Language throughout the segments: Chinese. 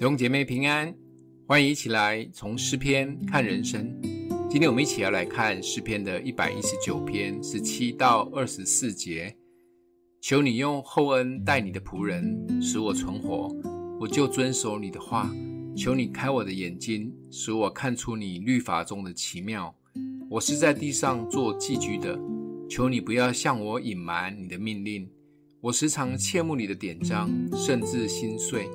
弟兄姐妹平安，欢迎一起来从诗篇看人生。今天我们一起要来看诗篇的一百一十九篇十七到二十四节。求你用厚恩待你的仆人，使我存活，我就遵守你的话。求你开我的眼睛，使我看出你律法中的奇妙。我是在地上做寄居的，求你不要向我隐瞒你的命令。我时常切慕你的典章，甚至心碎。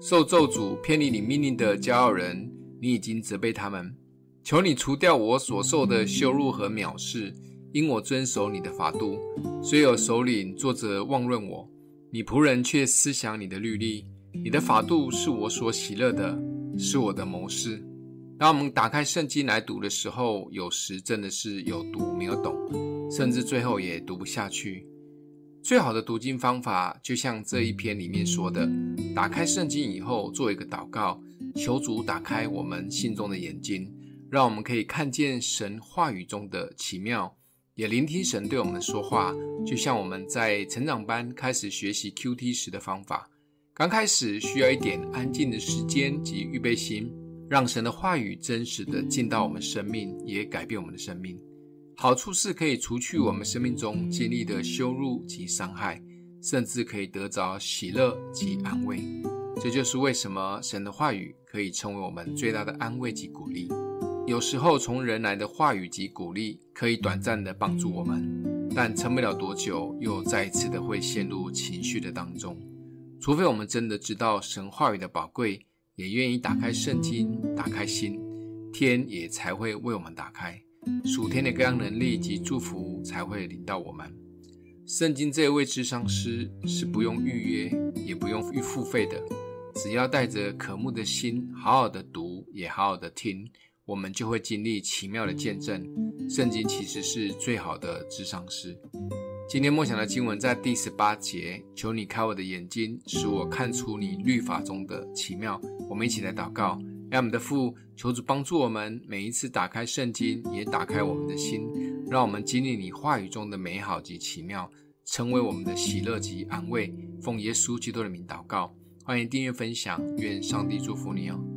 受咒诅偏离你命令的骄傲人，你已经责备他们。求你除掉我所受的羞辱和藐视，因我遵守你的法度。虽有首领坐着妄论我，你仆人却思想你的律例。你的法度是我所喜乐的，是我的谋士。当我们打开圣经来读的时候，有时真的是有读没有懂，甚至最后也读不下去。最好的读经方法，就像这一篇里面说的，打开圣经以后，做一个祷告，求主打开我们心中的眼睛，让我们可以看见神话语中的奇妙，也聆听神对我们说话。就像我们在成长班开始学习 QT 时的方法，刚开始需要一点安静的时间及预备心，让神的话语真实的进到我们生命，也改变我们的生命。好处是可以除去我们生命中经历的羞辱及伤害，甚至可以得着喜乐及安慰。这就是为什么神的话语可以成为我们最大的安慰及鼓励。有时候从人来的话语及鼓励可以短暂的帮助我们，但撑不了多久，又再一次的会陷入情绪的当中。除非我们真的知道神话语的宝贵，也愿意打开圣经，打开心，天也才会为我们打开。属天的各样能力及祝福才会临到我们。圣经这位智商师是不用预约，也不用预付费的，只要带着渴慕的心，好好的读，也好好的听，我们就会经历奇妙的见证。圣经其实是最好的智商师。今天默想的经文在第十八节，求你开我的眼睛，使我看出你律法中的奇妙。我们一起来祷告。爱我们的父，求主帮助我们，每一次打开圣经，也打开我们的心，让我们经历你话语中的美好及奇妙，成为我们的喜乐及安慰。奉耶稣基督的名祷告，欢迎订阅分享，愿上帝祝福你哦。